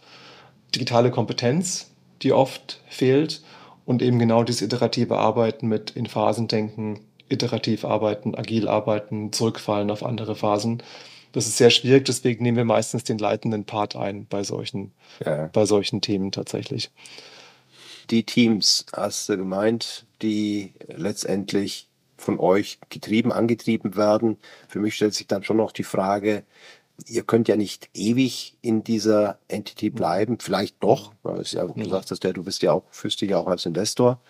digitale Kompetenz, die oft fehlt und eben genau dieses iterative Arbeiten mit in Phasen denken, iterativ arbeiten, agil arbeiten, zurückfallen auf andere Phasen. Das ist sehr schwierig, deswegen nehmen wir meistens den leitenden Part ein bei solchen, Ja. bei solchen Themen tatsächlich. die Teams, hast du gemeint, die letztendlich von euch getrieben, angetrieben werden. Für mich stellt sich dann schon noch die Frage, ihr könnt ja nicht ewig in dieser Entity bleiben, vielleicht doch, weil es ja, du sagtest ja, du bist ja auch, führst dich ja auch als Investor.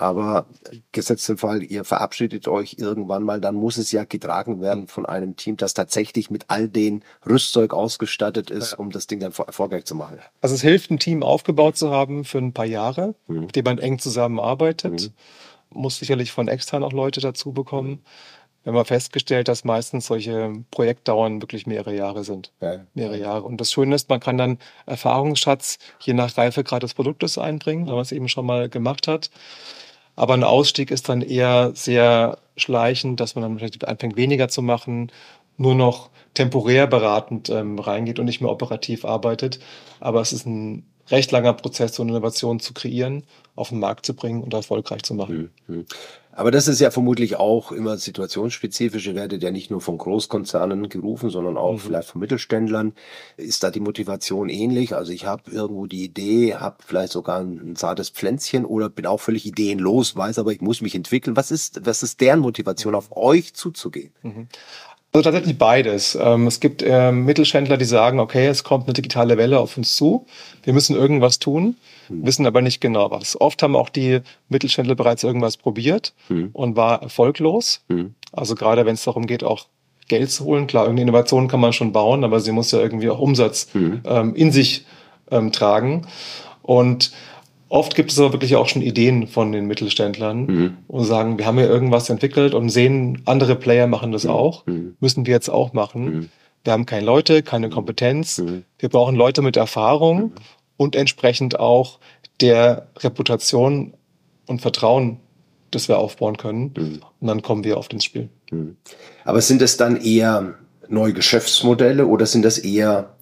Aber gesetzt im Fall, ihr verabschiedet euch irgendwann mal, dann muss es ja getragen werden von einem Team, das tatsächlich mit all den Rüstzeug ausgestattet ist, um das Ding dann erfolgreich zu machen. Also es hilft, ein Team aufgebaut zu haben für ein paar Jahre, mit dem man eng zusammenarbeitet. Muss sicherlich von extern auch Leute dazu bekommen. wir haben festgestellt, dass meistens solche Projektdauern wirklich mehrere Jahre sind. Ja. Mehrere Jahre. Und das Schöne ist, man kann dann Erfahrungsschatz je nach Reifegrad des Produktes einbringen, wenn man es eben schon mal gemacht hat. Aber ein Ausstieg ist dann eher sehr schleichend, dass man dann vielleicht anfängt, weniger zu machen, nur noch temporär beratend ähm, reingeht und nicht mehr operativ arbeitet. Aber es ist ein recht langer Prozess, so eine Innovation zu kreieren, auf den Markt zu bringen und erfolgreich zu machen. Mhm. Aber das ist ja vermutlich auch immer situationsspezifisch. Ihr werdet ja nicht nur von Großkonzernen gerufen, sondern auch mhm. vielleicht von Mittelständlern. Ist da die Motivation ähnlich? Also ich habe irgendwo die Idee, habe vielleicht sogar ein, ein, zartes Pflänzchen oder bin auch völlig ideenlos, weiß aber, ich muss mich entwickeln. Was ist, was ist deren Motivation, auf euch zuzugehen? Mhm. Also tatsächlich beides. Ähm, es gibt äh, Mittelständler, die sagen, okay, es kommt eine digitale Welle auf uns zu, wir müssen irgendwas tun, hm. wissen aber nicht genau was. Oft haben auch die Mittelständler bereits irgendwas probiert hm. und war erfolglos. Hm. Also gerade wenn es darum geht, auch Geld zu holen, klar, irgendeine Innovation kann man schon bauen, aber sie muss ja irgendwie auch Umsatz hm. ähm, in sich ähm, tragen. Und Oft gibt es aber wirklich auch schon Ideen von den Mittelständlern mhm. und sagen, wir haben hier irgendwas entwickelt und sehen, andere Player machen das mhm. auch, mhm. müssen wir jetzt auch machen. Mhm. Wir haben keine Leute, keine. Kompetenz. Mhm. Wir brauchen Leute mit Erfahrung und entsprechend auch der Reputation und Vertrauen, das wir aufbauen können. Und dann kommen wir oft ins Spiel. Aber sind es dann eher neue Geschäftsmodelle oder sind das eher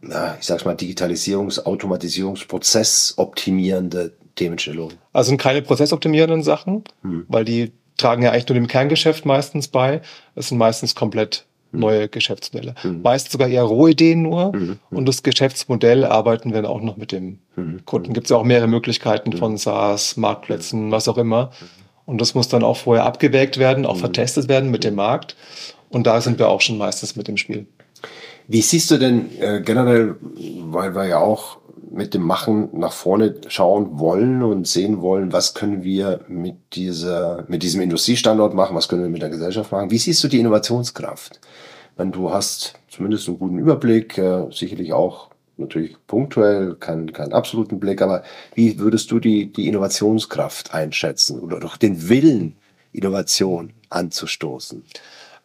na, ich sag's mal, Digitalisierungs-, Automatisierungsprozess optimierende Themenstellungen? Also sind keine prozessoptimierenden Sachen, hm. weil die tragen ja eigentlich nur dem Kerngeschäft meistens bei. Es sind meistens komplett hm. neue Geschäftsmodelle. Mhm. Meist sogar eher Rohideen nur. Mhm. Und das Geschäftsmodell arbeiten wir dann auch noch mit dem. Kunden. Gibt es ja auch mehrere Möglichkeiten von SaaS, Marktplätzen, was auch immer. Und das muss dann auch vorher abgewägt werden, auch vertestet werden mit dem Markt. Und da sind wir auch schon meistens mit im Spiel. Wie siehst du denn äh, generell, weil wir ja auch mit dem Machen nach vorne schauen wollen und sehen wollen, was können wir mit dieser, mit diesem Industriestandort machen, was können wir mit der Gesellschaft machen? Wie siehst du die Innovationskraft? Wenn du hast zumindest einen guten Überblick, äh, sicherlich auch natürlich punktuell, keinen keinen absoluten Blick, aber wie würdest du die, die Innovationskraft einschätzen oder doch den Willen, Innovation anzustoßen?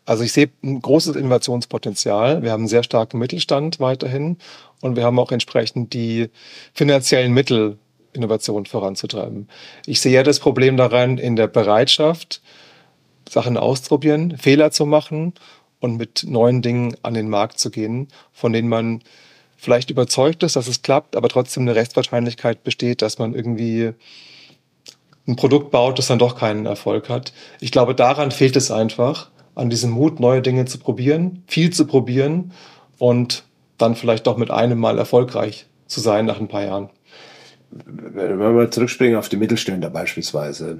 Also ich sehe ein großes Innovationspotenzial. Wir haben einen sehr starken Mittelstand weiterhin und wir haben auch entsprechend die finanziellen Mittel, Innovation voranzutreiben. Ich sehe ja das Problem daran in der Bereitschaft, Sachen auszuprobieren, Fehler zu machen und mit neuen Dingen an den Markt zu gehen, von denen man vielleicht überzeugt ist, dass es klappt, aber trotzdem eine Restwahrscheinlichkeit besteht, dass man irgendwie ein Produkt baut, das dann doch keinen Erfolg hat. Ich glaube, daran fehlt es einfach an diesem Mut, neue Dinge zu probieren, viel zu probieren und dann vielleicht doch mit einem Mal erfolgreich zu sein nach ein paar Jahren wenn wir mal zurückspringen auf die Mittelständler beispielsweise,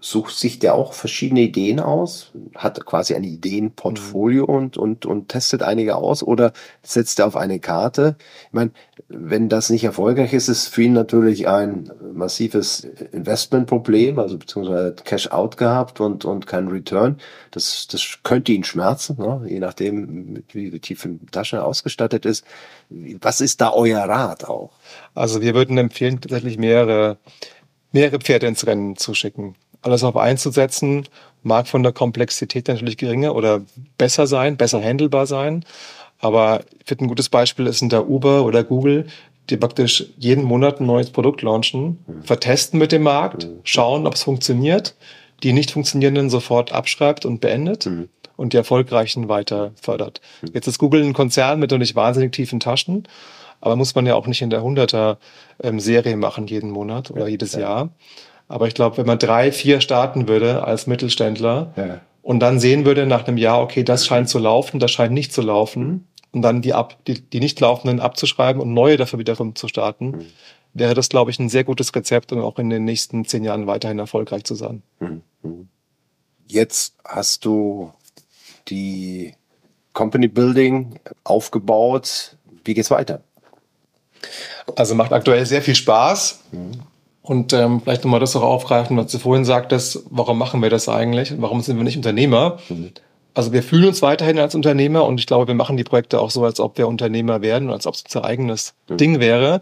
sucht sich der auch verschiedene Ideen aus, hat quasi ein Ideenportfolio mhm. und, und, und testet einige aus oder setzt er auf eine Karte? Ich meine, wenn das nicht erfolgreich ist, ist für ihn natürlich ein massives Investmentproblem, also beziehungsweise Cash-out gehabt und, und kein Return. Das, das könnte ihn schmerzen, ne? je nachdem, wie tief in Tasche ausgestattet ist. Was ist da euer Rat auch? Also wir würden empfehlen, tatsächlich mehrere, mehrere Pferde ins Rennen zu schicken. Alles auf einzusetzen, mag von der Komplexität natürlich geringer oder besser sein, besser handelbar sein. Aber ich finde, ein gutes Beispiel ist in der Uber oder Google, die praktisch jeden Monat ein neues Produkt launchen, mhm. vertesten mit dem Markt, mhm. schauen, ob es funktioniert, die nicht funktionierenden sofort abschreibt und beendet mhm. und die erfolgreichen weiter fördert. Mhm. Jetzt ist Google ein Konzern mit noch nicht wahnsinnig tiefen Taschen aber muss man ja auch nicht in der 100er ähm, Serie machen jeden Monat oder jedes ja. Jahr. Aber ich glaube, wenn man drei, vier starten würde als Mittelständler ja. und dann sehen würde nach einem Jahr, okay, das scheint zu laufen, das scheint nicht zu laufen, mhm. und dann die, ab, die, die nicht laufenden abzuschreiben und neue dafür wiederum zu starten, mhm. wäre das, glaube ich, ein sehr gutes Rezept, um auch in den nächsten zehn Jahren weiterhin erfolgreich zu sein. Mhm. mhm. Jetzt hast du die Company Building aufgebaut. Wie geht's weiter? Also macht aktuell sehr viel Spaß. Mhm. Und ähm, vielleicht nochmal das auch aufgreifen, was du vorhin sagtest, warum machen wir das eigentlich? Warum sind wir nicht Unternehmer? Mhm. Also wir fühlen uns weiterhin als Unternehmer und ich glaube, wir machen die Projekte auch so, als ob wir Unternehmer werden, als ob es unser eigenes mhm. Ding wäre.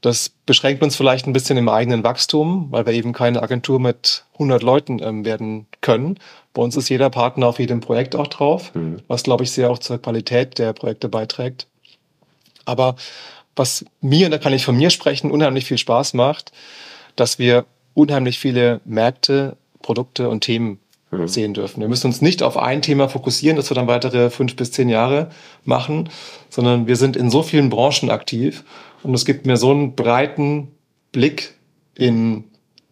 Das beschränkt uns vielleicht ein bisschen im eigenen Wachstum, weil wir eben keine Agentur mit 100 Leuten ähm, werden können. Bei uns ist jeder Partner auf jedem Projekt auch drauf, mhm. was, glaube ich, sehr auch zur Qualität der Projekte beiträgt. Aber was mir, da kann ich von mir sprechen, unheimlich viel Spaß macht, dass wir unheimlich viele Märkte, Produkte und Themen mhm. sehen dürfen. Wir müssen uns nicht auf ein Thema fokussieren, das wir dann weitere fünf bis zehn Jahre machen, sondern wir sind in so vielen Branchen aktiv und es gibt mir so einen breiten Blick in,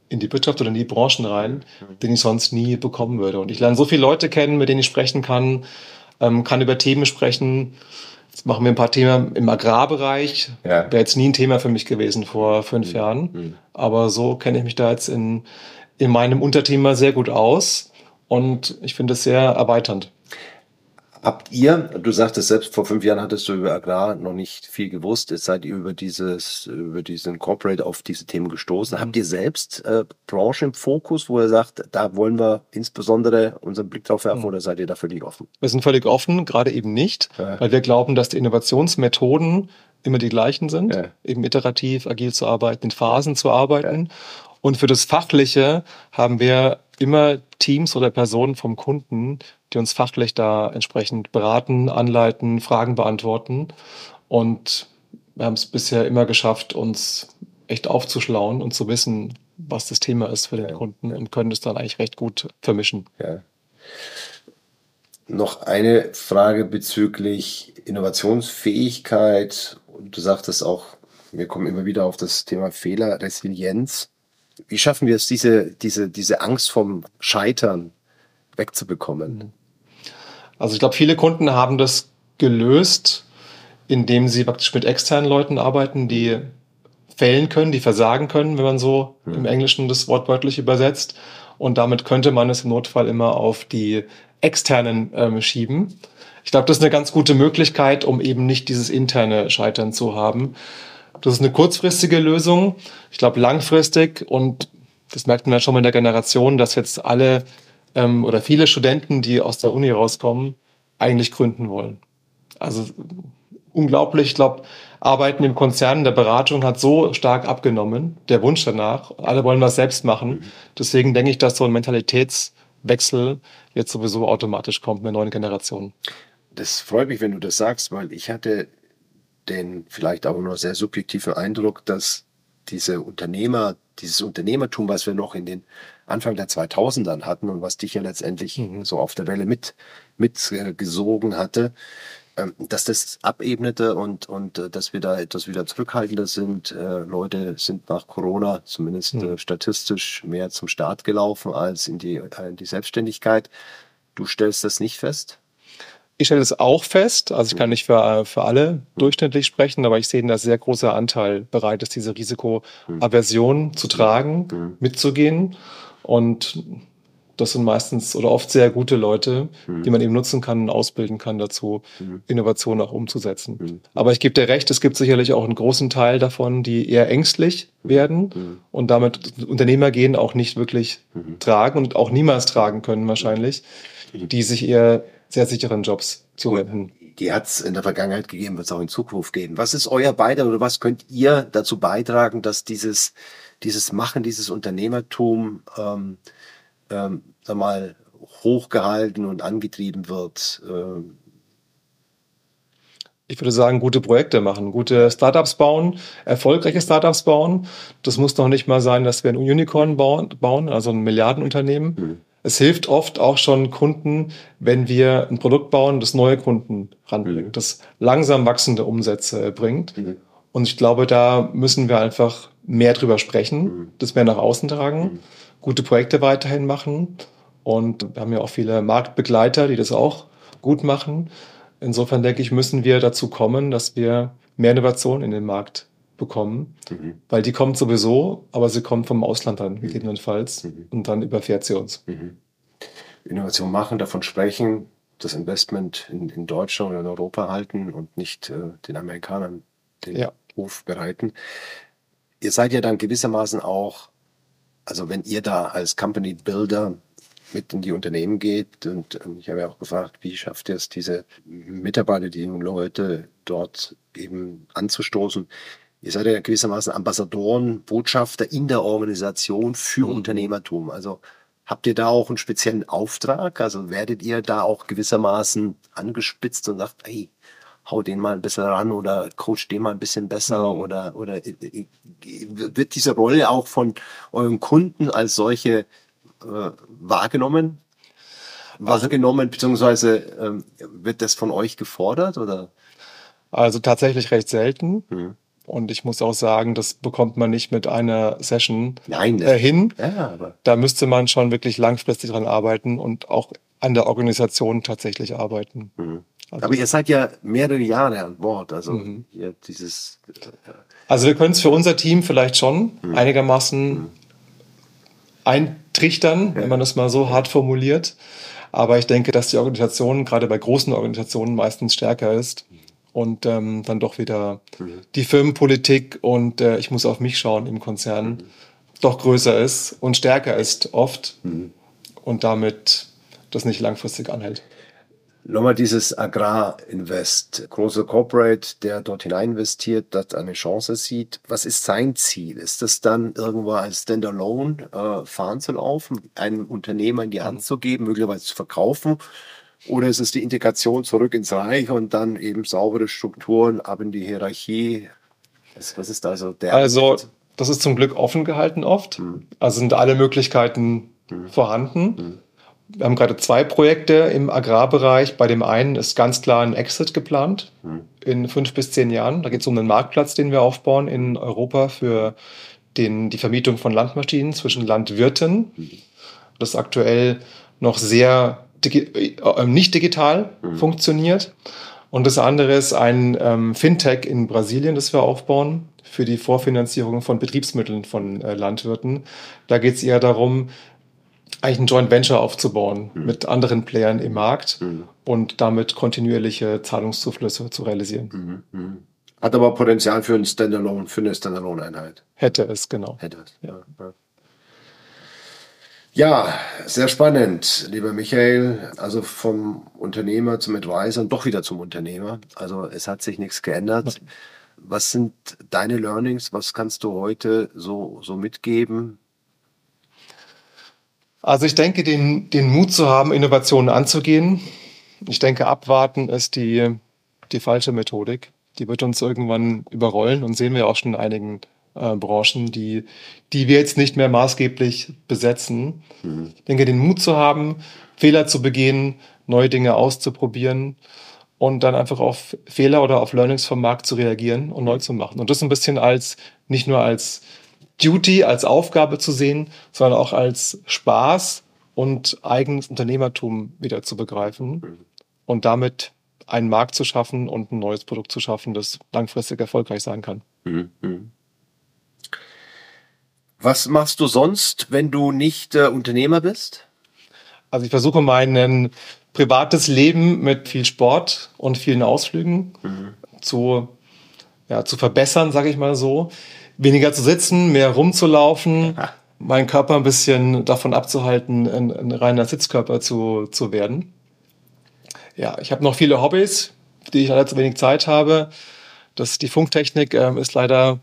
in die Wirtschaft oder in die Branchen rein, den ich sonst nie bekommen würde. Und ich lerne so viele Leute kennen, mit denen ich sprechen kann, ähm, kann über Themen sprechen. Jetzt machen wir ein paar Themen im Agrarbereich. Ja. Wäre jetzt nie ein Thema für mich gewesen vor fünf mhm. Jahren. Mhm. Aber so kenne ich mich da jetzt in, in meinem Unterthema sehr gut aus. Und ich finde es sehr erweiternd. Habt ihr, du sagtest selbst, vor fünf Jahren hattest du über Agrar noch nicht viel gewusst. Jetzt seid ihr über dieses, über diesen Corporate auf diese Themen gestoßen. Mhm. Habt ihr selbst äh, Branche im Fokus, wo ihr sagt, da wollen wir insbesondere unseren Blick drauf werfen mhm. oder seid ihr da völlig offen? Wir sind völlig offen, gerade eben nicht, ja. weil wir glauben, dass die Innovationsmethoden immer die gleichen sind, ja. eben iterativ, agil zu arbeiten, in Phasen zu arbeiten. Ja. Und für das Fachliche haben wir immer Teams oder Personen vom Kunden, die uns fachlich da entsprechend beraten, anleiten, Fragen beantworten. Und wir haben es bisher immer geschafft, uns echt aufzuschlauen und zu wissen, was das Thema ist für den ja. Kunden und können es dann eigentlich recht gut vermischen. Ja. Noch eine Frage bezüglich Innovationsfähigkeit. Du sagtest auch, wir kommen immer wieder auf das Thema Fehlerresilienz. Wie schaffen wir es, diese, diese, diese Angst vom Scheitern wegzubekommen? Mhm. Also ich glaube, viele Kunden haben das gelöst, indem sie praktisch mit externen Leuten arbeiten, die fällen können, die versagen können, wenn man so mhm. im Englischen das wortwörtlich übersetzt. Und damit könnte man es im Notfall immer auf die externen ähm, schieben. Ich glaube, das ist eine ganz gute Möglichkeit, um eben nicht dieses interne Scheitern zu haben. Das ist eine kurzfristige Lösung. Ich glaube, langfristig und das merkt man ja schon mal in der Generation, dass jetzt alle ähm, oder viele Studenten, die aus der Uni rauskommen, eigentlich gründen wollen. Also unglaublich. Ich glaube, Arbeiten im Konzern, der Beratung hat so stark abgenommen, der Wunsch danach. Alle wollen was selbst machen. Deswegen denke ich, dass so ein Mentalitätswechsel jetzt sowieso automatisch kommt mit neuen Generationen. Das freut mich, wenn du das sagst, weil ich hatte den vielleicht auch nur sehr subjektiven Eindruck, dass diese Unternehmer, dieses Unternehmertum, was wir noch in den Anfang der 2000ern hatten und was dich ja letztendlich mhm. so auf der Welle mit mitgesogen äh, hatte, ähm, dass das abebnete und, und äh, dass wir da etwas wieder zurückhaltender sind. Äh, Leute sind nach Corona zumindest mhm. statistisch mehr zum Start gelaufen als in die, in die Selbstständigkeit. Du stellst das nicht fest? Ich stelle es auch fest, also ich kann nicht für, für alle durchschnittlich sprechen, aber ich sehe, dass sehr großer Anteil bereit ist, diese Risikoaversion zu tragen, mhm. mitzugehen. Und das sind meistens oder oft sehr gute Leute, mhm. die man eben nutzen kann und ausbilden kann dazu, mhm. Innovationen auch umzusetzen. Mhm. Aber ich gebe dir recht, es gibt sicherlich auch einen großen Teil davon, die eher ängstlich werden mhm. und damit Unternehmer gehen auch nicht wirklich mhm. tragen und auch niemals tragen können wahrscheinlich, mhm. die sich eher sehr sicheren Jobs zuwenden. Die hat es in der Vergangenheit gegeben, wird es auch in Zukunft geben. Was ist euer Beitrag oder was könnt ihr dazu beitragen, dass dieses dieses Machen, dieses Unternehmertum, ähm, ähm, sag mal, hochgehalten und angetrieben wird. Ähm. Ich würde sagen, gute Projekte machen, gute Startups bauen, erfolgreiche Startups bauen. Das muss doch nicht mal sein, dass wir ein Unicorn bauen, also ein Milliardenunternehmen. Mhm. Es hilft oft auch schon Kunden, wenn wir ein Produkt bauen, das neue Kunden ranbringt, mhm. das langsam wachsende Umsätze bringt. Mhm. Und ich glaube, da müssen wir einfach mehr drüber sprechen, mhm. das mehr nach außen tragen, mhm. gute Projekte weiterhin machen. Und wir haben ja auch viele Marktbegleiter, die das auch gut machen. Insofern denke ich, müssen wir dazu kommen, dass wir mehr Innovation in den Markt bekommen, mhm. weil die kommt sowieso, aber sie kommt vom Ausland dann, mhm. gegebenenfalls, mhm. und dann überfährt sie uns. Mhm. Innovation machen, davon sprechen, das Investment in, in Deutschland oder in Europa halten und nicht äh, den Amerikanern den ja. Hof bereiten. Ihr seid ja dann gewissermaßen auch, also wenn ihr da als Company Builder mit in die Unternehmen geht und ich habe ja auch gefragt, wie schafft ihr es, diese Mitarbeiter, die jungen Leute dort eben anzustoßen? Ihr seid ja gewissermaßen Ambassadoren, Botschafter in der Organisation für mhm. Unternehmertum. Also habt ihr da auch einen speziellen Auftrag? Also werdet ihr da auch gewissermaßen angespitzt und sagt, hey, hau den mal ein bisschen ran oder coach den mal ein bisschen besser mhm. oder, oder äh, äh, wird diese Rolle auch von euren Kunden als solche äh, wahrgenommen? Wahrgenommen, beziehungsweise ähm, wird das von euch gefordert oder? Also tatsächlich recht selten. Mhm. Und ich muss auch sagen, das bekommt man nicht mit einer Session Nein, äh, hin. Ja, da müsste man schon wirklich langfristig dran arbeiten und auch an der Organisation tatsächlich arbeiten. Mhm. Also aber ihr seid ja mehrere Jahre an Bord, also mhm. ihr dieses. Äh, also wir können es für unser Team vielleicht schon mhm. einigermaßen mhm. eintrichtern, ja. wenn man das mal so hart formuliert. Aber ich denke, dass die Organisation gerade bei großen Organisationen meistens stärker ist und ähm, dann doch wieder mhm. die Firmenpolitik und äh, ich muss auf mich schauen im Konzern mhm. doch größer ist und stärker ist oft mhm. und damit das nicht langfristig anhält. Nochmal dieses Agrarinvest, große Corporate, der dort hinein investiert, dort eine Chance sieht. Was ist sein Ziel? Ist das dann irgendwo als Standalone äh, fahren zu laufen, einem Unternehmer in die Hand zu geben, möglicherweise zu verkaufen? Oder ist es die Integration zurück ins Reich und dann eben saubere Strukturen ab in die Hierarchie? Was, was ist also der? Also, das ist zum Glück offen gehalten oft. Hm. Also sind alle Möglichkeiten hm. vorhanden. Hm. Wir haben gerade zwei Projekte im Agrarbereich. Bei dem einen ist ganz klar ein Exit geplant hm. in fünf bis zehn Jahren. Da geht es um einen Marktplatz, den wir aufbauen in Europa für den, die Vermietung von Landmaschinen zwischen Landwirten. Hm. Das ist aktuell noch sehr digi äh, nicht digital hm. funktioniert. Und das andere ist ein ähm, Fintech in Brasilien, das wir aufbauen für die Vorfinanzierung von Betriebsmitteln von äh, Landwirten. Da geht es eher darum, eigentlich ein Joint Venture aufzubauen mhm. mit anderen Playern im Markt mhm. und damit kontinuierliche Zahlungszuflüsse zu realisieren. Mhm. mhm. Hat aber Potenzial für ein Standalone, für eine Standalone-Einheit. Hätte es, genau. Hätte es, ja. Ja, sehr spannend, lieber Michael. Also vom Unternehmer zum Advisor und doch wieder zum Unternehmer. Also es hat sich nichts geändert. Was sind deine Learnings? Was kannst du heute so, so mitgeben? Also ich denke, den, den Mut zu haben, Innovationen anzugehen. Ich denke, abwarten ist die, die falsche Methodik. Die wird uns irgendwann überrollen und sehen wir auch schon in einigen äh, Branchen, die, die wir jetzt nicht mehr maßgeblich besetzen. Mhm. Ich denke, den Mut zu haben, Fehler zu begehen, neue Dinge auszuprobieren und dann einfach auf Fehler oder auf Learnings vom Markt zu reagieren und neu zu machen. Und das ein bisschen als, nicht nur als Duty als Aufgabe zu sehen, sondern auch als Spaß und eigenes Unternehmertum wieder zu begreifen und damit einen Markt zu schaffen und ein neues Produkt zu schaffen, das langfristig erfolgreich sein kann. Mhm. Was machst du sonst, wenn du nicht äh, Unternehmer bist? Also ich versuche mein privates Leben mit viel Sport und vielen Ausflügen mhm. zu, ja, zu verbessern, sage ich mal so weniger zu sitzen, mehr rumzulaufen, meinen Körper ein bisschen davon abzuhalten, ein, ein reiner Sitzkörper zu, zu werden. Ja, ich habe noch viele Hobbys, die ich leider zu wenig Zeit habe. Das, die Funktechnik ähm, ist leider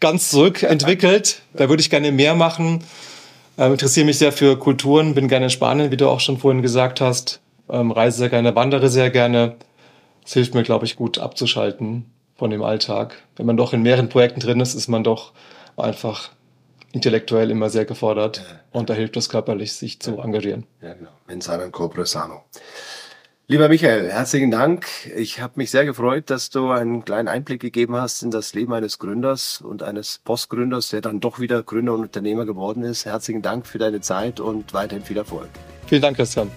ganz zurückentwickelt. Da würde ich gerne mehr machen. Ähm, interessiere mich sehr für Kulturen, bin gerne in Spanien, wie du auch schon vorhin gesagt hast. Ähm, reise sehr gerne, wandere sehr gerne. Das hilft mir, glaube ich, gut abzuschalten von dem Alltag. Wenn man doch in mehreren Projekten drin ist, ist man doch einfach intellektuell immer sehr gefordert ja. und da hilft es körperlich, sich zu engagieren. Ja, genau. Mensana corpore sano. Lieber Michael, herzlichen Dank. Ich habe mich sehr gefreut, dass du einen kleinen Einblick gegeben hast in das Leben eines Gründers und eines Postgründers, der dann doch wieder Gründer und Unternehmer geworden ist. Herzlichen Dank für deine Zeit und weiterhin viel Erfolg. Vielen Dank, Christian.